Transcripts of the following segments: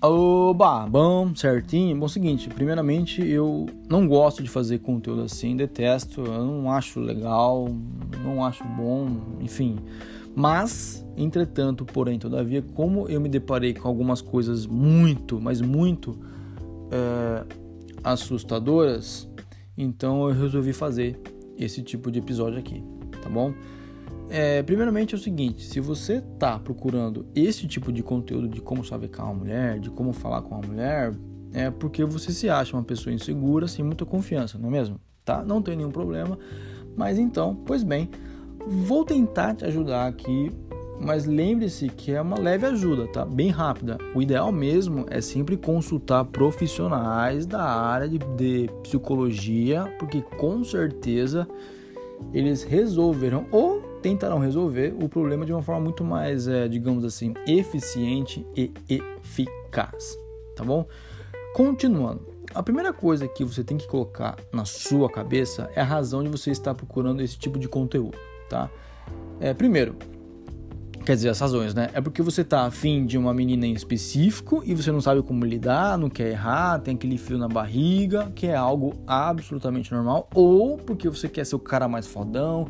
Oba, bom, certinho. Bom, seguinte, primeiramente eu não gosto de fazer conteúdo assim, detesto, eu não acho legal, não acho bom, enfim. Mas, entretanto, porém, todavia, como eu me deparei com algumas coisas muito, mas muito é, assustadoras, então eu resolvi fazer esse tipo de episódio aqui, tá bom? É, primeiramente é o seguinte, se você tá procurando esse tipo de conteúdo de como chavecar uma mulher, de como falar com uma mulher, é porque você se acha uma pessoa insegura, sem muita confiança, não é mesmo? Tá? Não tem nenhum problema. Mas então, pois bem, vou tentar te ajudar aqui, mas lembre-se que é uma leve ajuda, tá? Bem rápida. O ideal mesmo é sempre consultar profissionais da área de, de psicologia, porque com certeza eles resolverão ou tentarão resolver o problema de uma forma muito mais, é, digamos assim, eficiente e eficaz, tá bom? Continuando, a primeira coisa que você tem que colocar na sua cabeça é a razão de você estar procurando esse tipo de conteúdo, tá? É, primeiro, quer dizer, as razões, né? É porque você tá afim de uma menina em específico e você não sabe como lidar, não quer errar, tem aquele frio na barriga, que é algo absolutamente normal, ou porque você quer ser o cara mais fodão,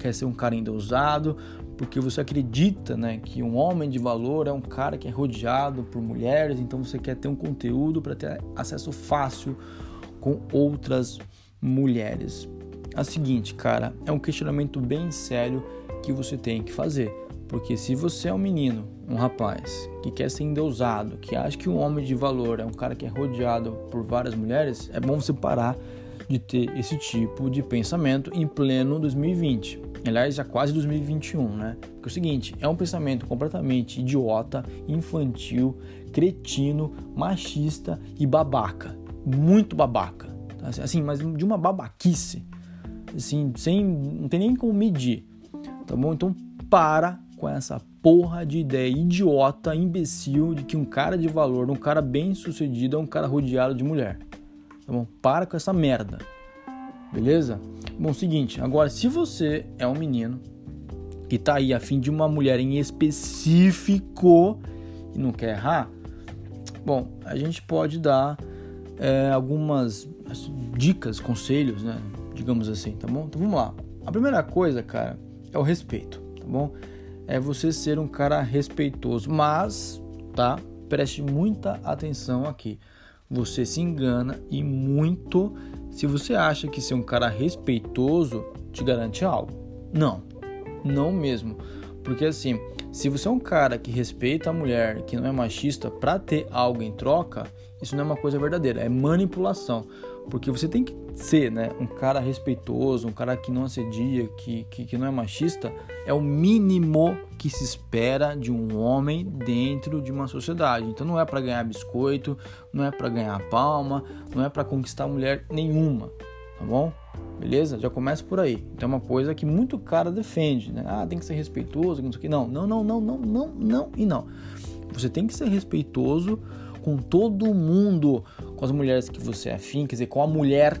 quer ser um cara endeusado, porque você acredita né, que um homem de valor é um cara que é rodeado por mulheres, então você quer ter um conteúdo para ter acesso fácil com outras mulheres. A seguinte, cara, é um questionamento bem sério que você tem que fazer. Porque se você é um menino, um rapaz, que quer ser endeusado, que acha que um homem de valor é um cara que é rodeado por várias mulheres, é bom você parar de ter esse tipo de pensamento em pleno 2020. Aliás, já quase 2021, né? Porque é o seguinte, é um pensamento completamente idiota, infantil, cretino, machista e babaca. Muito babaca. Assim, mas de uma babaquice. Assim, sem. não tem nem como medir. Tá bom? Então para com essa porra de ideia idiota, imbecil de que um cara de valor, um cara bem sucedido é um cara rodeado de mulher. Tá bom? Para com essa merda. Beleza? Bom, seguinte, agora se você é um menino que tá aí a fim de uma mulher em específico e não quer errar, bom, a gente pode dar é, algumas dicas, conselhos, né? Digamos assim, tá bom? Então vamos lá. A primeira coisa, cara, é o respeito, tá bom? É você ser um cara respeitoso, mas, tá? Preste muita atenção aqui você se engana e muito se você acha que ser um cara respeitoso te garante algo. Não, não mesmo. Porque assim, se você é um cara que respeita a mulher, que não é machista, para ter algo em troca, isso não é uma coisa verdadeira, é manipulação. Porque você tem que ser né, um cara respeitoso, um cara que não assedia, que, que, que não é machista, é o mínimo que se espera de um homem dentro de uma sociedade. Então não é para ganhar biscoito, não é para ganhar palma, não é para conquistar mulher nenhuma, tá bom? Beleza? Já começa por aí. Então é uma coisa que muito cara defende, né? Ah, tem que ser respeitoso, não sei o que. Não, não, não, não, não, não, não e não. Você tem que ser respeitoso com todo mundo, com as mulheres que você é afim, quer dizer, com a mulher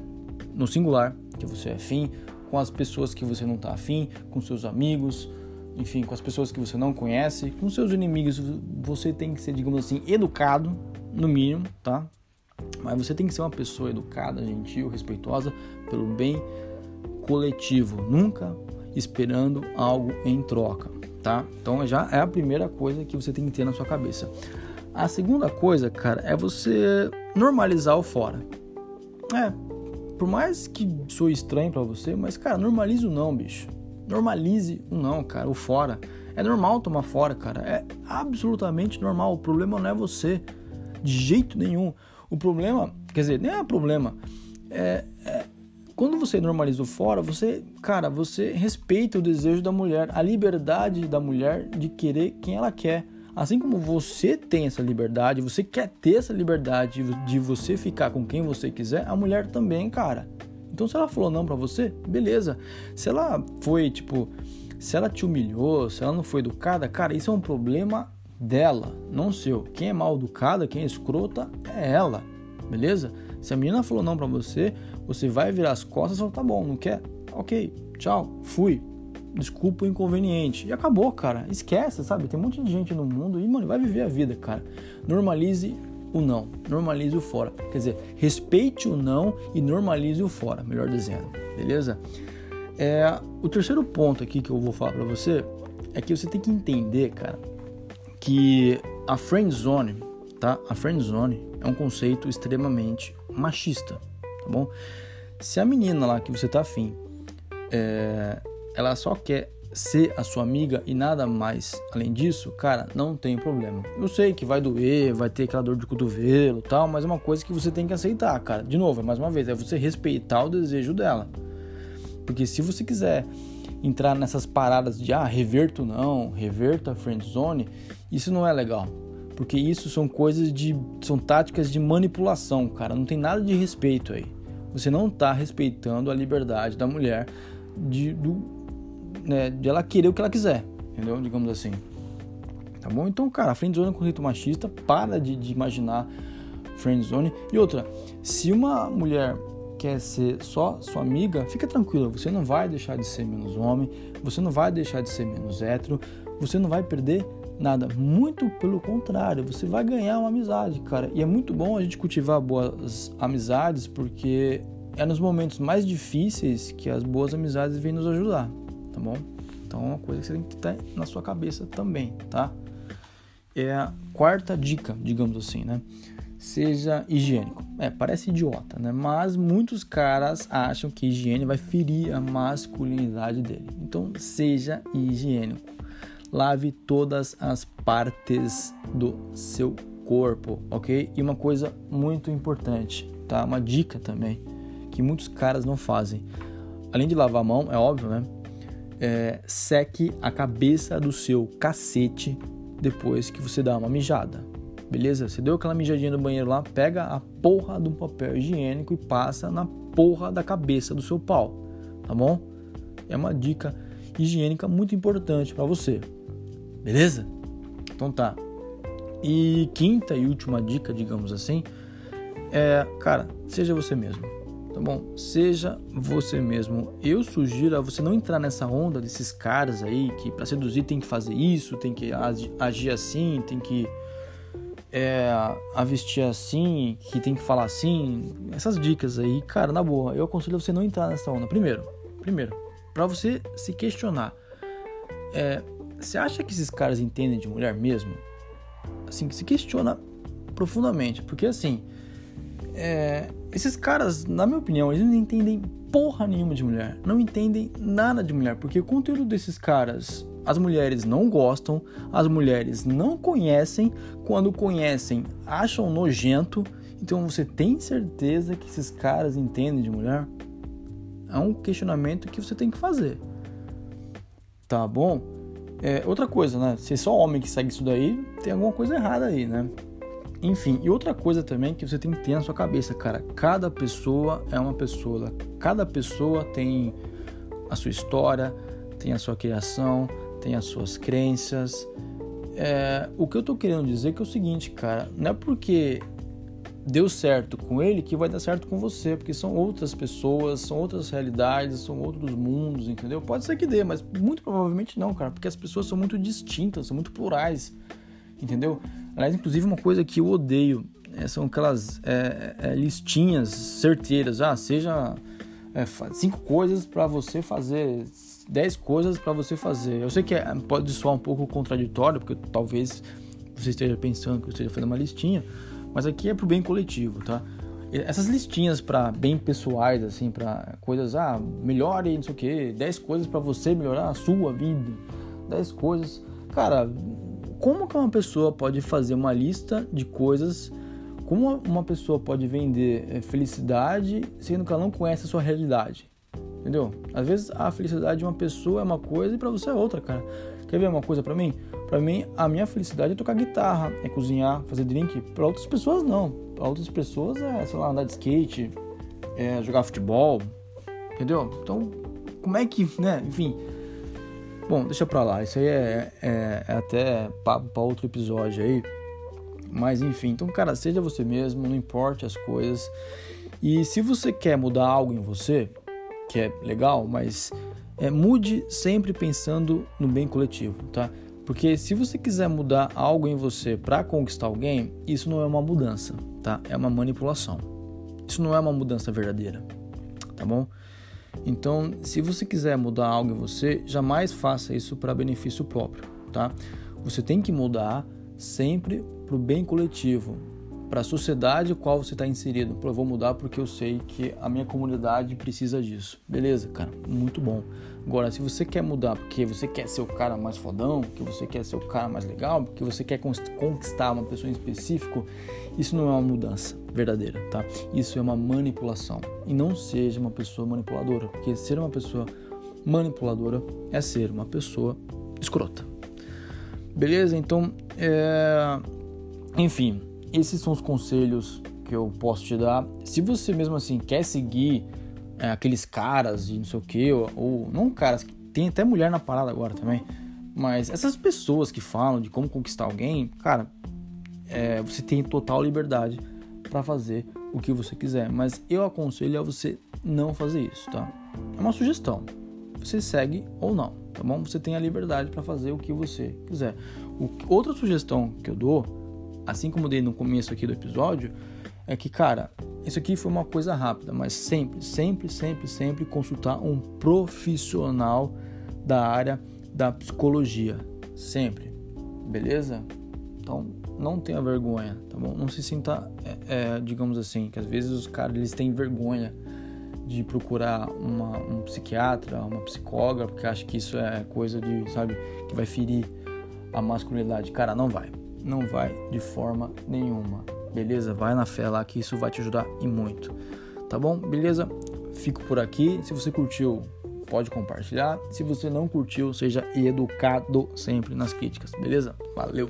no singular que você é afim, com as pessoas que você não está afim, com seus amigos, enfim, com as pessoas que você não conhece, com seus inimigos, você tem que ser, digamos assim, educado, no mínimo, tá? Mas você tem que ser uma pessoa educada, gentil, respeitosa pelo bem coletivo, nunca esperando algo em troca, tá? Então já é a primeira coisa que você tem que ter na sua cabeça. A segunda coisa, cara, é você normalizar o fora. É, por mais que sou estranho para você, mas cara, normalize o não, bicho. Normalize o não, cara, o fora. É normal tomar fora, cara. É absolutamente normal. O problema não é você, de jeito nenhum. O problema, quer dizer, nem é problema. É, é quando você normaliza o fora, você, cara, você respeita o desejo da mulher, a liberdade da mulher de querer quem ela quer. Assim como você tem essa liberdade, você quer ter essa liberdade de você ficar com quem você quiser, a mulher também, cara. Então se ela falou não para você, beleza. Se ela foi, tipo, se ela te humilhou, se ela não foi educada, cara, isso é um problema dela, não seu. Quem é mal educada, quem é escrota é ela, beleza? Se a menina falou não para você, você vai virar as costas e falar, tá bom, não quer? Ok, tchau, fui desculpa o inconveniente. E acabou, cara. Esquece, sabe? Tem um monte de gente no mundo e, mano, vai viver a vida, cara. Normalize o não, normalize o fora. Quer dizer, respeite o não e normalize o fora, melhor dizendo, beleza? É, o terceiro ponto aqui que eu vou falar para você é que você tem que entender, cara, que a friend zone, tá? A friend zone é um conceito extremamente machista, tá bom? Se a menina lá que você tá afim, é, ela só quer ser a sua amiga e nada mais além disso, cara, não tem problema. Eu sei que vai doer, vai ter aquela dor de cotovelo tal, mas é uma coisa que você tem que aceitar, cara. De novo, mais uma vez, é você respeitar o desejo dela. Porque se você quiser entrar nessas paradas de ah, reverto não, reverta friend zone, isso não é legal. Porque isso são coisas de. são táticas de manipulação, cara. Não tem nada de respeito aí. Você não está respeitando a liberdade da mulher de, do, né, de ela querer o que ela quiser, entendeu? Digamos assim. Tá bom? Então, cara, friendzone é um conceito machista, para de, de imaginar friendzone. E outra, se uma mulher quer ser só sua amiga, fica tranquila, você não vai deixar de ser menos homem, você não vai deixar de ser menos hétero, você não vai perder nada. Muito pelo contrário, você vai ganhar uma amizade, cara. E é muito bom a gente cultivar boas amizades, porque é nos momentos mais difíceis que as boas amizades vêm nos ajudar tá bom? Então é uma coisa que você tem que ter na sua cabeça também, tá? É a quarta dica, digamos assim, né? Seja higiênico. É, parece idiota, né? Mas muitos caras acham que higiene vai ferir a masculinidade dele. Então, seja higiênico. Lave todas as partes do seu corpo, ok? E uma coisa muito importante, tá? Uma dica também que muitos caras não fazem. Além de lavar a mão, é óbvio, né? É, seque a cabeça do seu cacete depois que você dá uma mijada. Beleza? Você deu aquela mijadinha no banheiro lá, pega a porra do papel higiênico e passa na porra da cabeça do seu pau. Tá bom? É uma dica higiênica muito importante para você. Beleza? Então tá. E quinta e última dica, digamos assim, é, cara, seja você mesmo tá bom? Seja você mesmo. Eu sugiro a você não entrar nessa onda desses caras aí que para seduzir tem que fazer isso, tem que agir assim, tem que é, a vestir assim, que tem que falar assim. Essas dicas aí, cara, na boa, eu aconselho você não entrar nessa onda. Primeiro, primeiro, para você se questionar, é, você acha que esses caras entendem de mulher mesmo? Assim, se questiona profundamente, porque assim, é, esses caras, na minha opinião, eles não entendem porra nenhuma de mulher. Não entendem nada de mulher. Porque o conteúdo desses caras, as mulheres não gostam, as mulheres não conhecem. Quando conhecem, acham nojento. Então você tem certeza que esses caras entendem de mulher? É um questionamento que você tem que fazer. Tá bom? É, outra coisa, né? Se é só homem que segue isso daí, tem alguma coisa errada aí, né? Enfim, e outra coisa também que você tem que ter na sua cabeça, cara, cada pessoa é uma pessoa, cada pessoa tem a sua história, tem a sua criação, tem as suas crenças. É, o que eu tô querendo dizer é que é o seguinte, cara, não é porque deu certo com ele que vai dar certo com você, porque são outras pessoas, são outras realidades, são outros mundos, entendeu? Pode ser que dê, mas muito provavelmente não, cara, porque as pessoas são muito distintas, são muito plurais, entendeu? Aliás, inclusive, uma coisa que eu odeio é, são aquelas é, é, listinhas certeiras. Ah, seja é, cinco coisas para você fazer, dez coisas para você fazer. Eu sei que é, pode soar um pouco contraditório, porque talvez você esteja pensando que eu esteja fazendo uma listinha, mas aqui é pro bem coletivo, tá? Essas listinhas para bem pessoais, assim, para coisas, ah, melhore, não sei o que, 10 coisas para você melhorar a sua vida, 10 coisas. Cara, como que uma pessoa pode fazer uma lista de coisas, como uma pessoa pode vender eh, felicidade sendo que ela não conhece a sua realidade? Entendeu? Às vezes a felicidade de uma pessoa é uma coisa e para você é outra, cara. Quer ver uma coisa para mim? Para mim, a minha felicidade é tocar guitarra, é cozinhar, fazer drink. Para outras pessoas, não. Para outras pessoas é, sei lá, andar de skate, é jogar futebol, entendeu? Então, como é que, né? Enfim, Bom, deixa pra lá, isso aí é, é, é até papo pra outro episódio aí. Mas enfim, então, cara, seja você mesmo, não importe as coisas. E se você quer mudar algo em você, que é legal, mas é, mude sempre pensando no bem coletivo, tá? Porque se você quiser mudar algo em você para conquistar alguém, isso não é uma mudança, tá? É uma manipulação. Isso não é uma mudança verdadeira, tá bom? Então, se você quiser mudar algo em você, jamais faça isso para benefício próprio, tá? Você tem que mudar sempre para o bem coletivo, para a sociedade qual você está inserido. Eu vou mudar porque eu sei que a minha comunidade precisa disso. Beleza, cara? Muito bom. Agora, se você quer mudar porque você quer ser o cara mais fodão, que você quer ser o cara mais legal, porque você quer conquistar uma pessoa em específico, isso não é uma mudança verdadeira, tá? Isso é uma manipulação. E não seja uma pessoa manipuladora, porque ser uma pessoa manipuladora é ser uma pessoa escrota. Beleza? Então, é... enfim, esses são os conselhos que eu posso te dar. Se você mesmo assim quer seguir é, aqueles caras de não sei o que, ou, ou, não caras, tem até mulher na parada agora também, mas essas pessoas que falam de como conquistar alguém, cara, é, você tem total liberdade para fazer o que você quiser, mas eu aconselho a você não fazer isso, tá? É uma sugestão. Você segue ou não, tá bom? Você tem a liberdade para fazer o que você quiser. O, outra sugestão que eu dou, assim como dei no começo aqui do episódio, é que, cara, isso aqui foi uma coisa rápida, mas sempre, sempre, sempre, sempre consultar um profissional da área da psicologia. Sempre. Beleza? Então, não tenha vergonha, tá bom? Não se sinta, é, é, digamos assim, que às vezes os caras eles têm vergonha de procurar uma, um psiquiatra, uma psicóloga, porque acha que isso é coisa de, sabe, que vai ferir a masculinidade. Cara, não vai. Não vai de forma nenhuma. Beleza? Vai na fé lá que isso vai te ajudar e muito. Tá bom? Beleza? Fico por aqui. Se você curtiu, pode compartilhar. Se você não curtiu, seja educado sempre nas críticas. Beleza? Valeu!